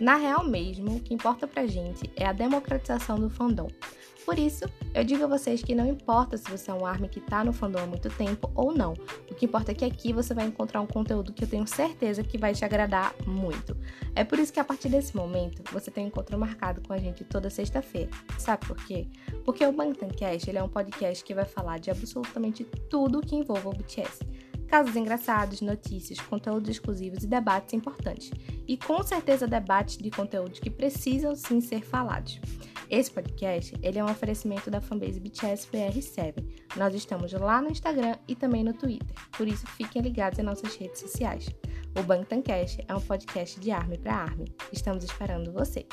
Na real mesmo, o que importa pra gente é a democratização do fandom. Por isso, eu digo a vocês que não importa se você é um ARMY que está no fandom há muito tempo ou não. O que importa é que aqui você vai encontrar um conteúdo que eu tenho certeza que vai te agradar muito. É por isso que a partir desse momento você tem um encontro marcado com a gente toda sexta-feira. Sabe por quê? Porque o Bangtancast ele é um podcast que vai falar de absolutamente tudo que envolva o BTS casos engraçados, notícias, conteúdos exclusivos e debates importantes. E com certeza debates de conteúdos que precisam sim ser falados. Esse podcast ele é um oferecimento da fanbase BTS BR7. Nós estamos lá no Instagram e também no Twitter, por isso fiquem ligados em nossas redes sociais. O Bangtancast é um podcast de Army para Army. Estamos esperando você!